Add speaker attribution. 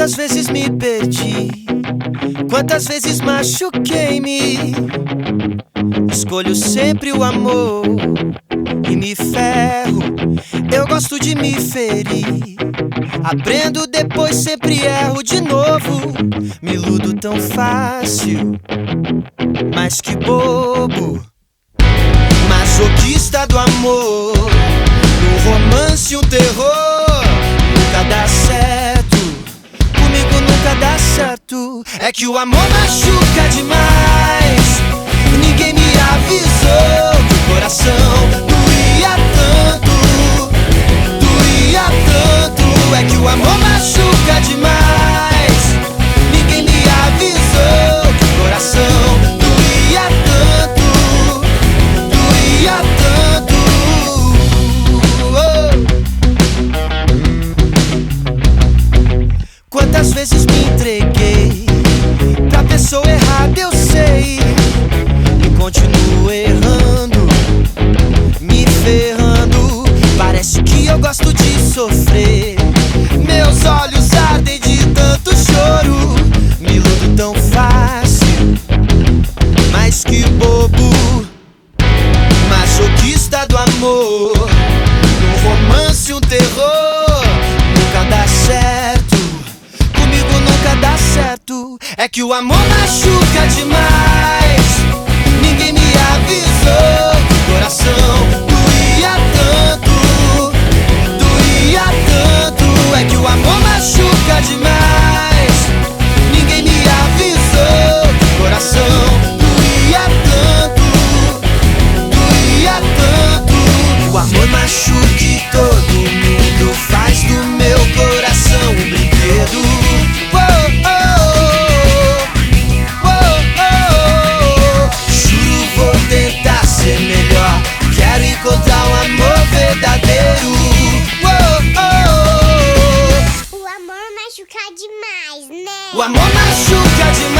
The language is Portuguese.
Speaker 1: Quantas vezes me perdi, quantas vezes machuquei-me. Escolho sempre o amor e me ferro. Eu gosto de me ferir. Aprendo depois, sempre erro de novo. Me iludo tão fácil, mas que bobo. Masoquista do amor, no romance um terror. Nunca dá certo. É que o amor machuca Quantas vezes me entreguei pra pessoa errada, eu sei. E continuo errando, me ferrando. Parece que eu gosto de sofrer. Meus olhos ardem de tanto choro. Me iludo tão fácil, mas que bobo. Que o amor machuca demais. O amor machuca demais.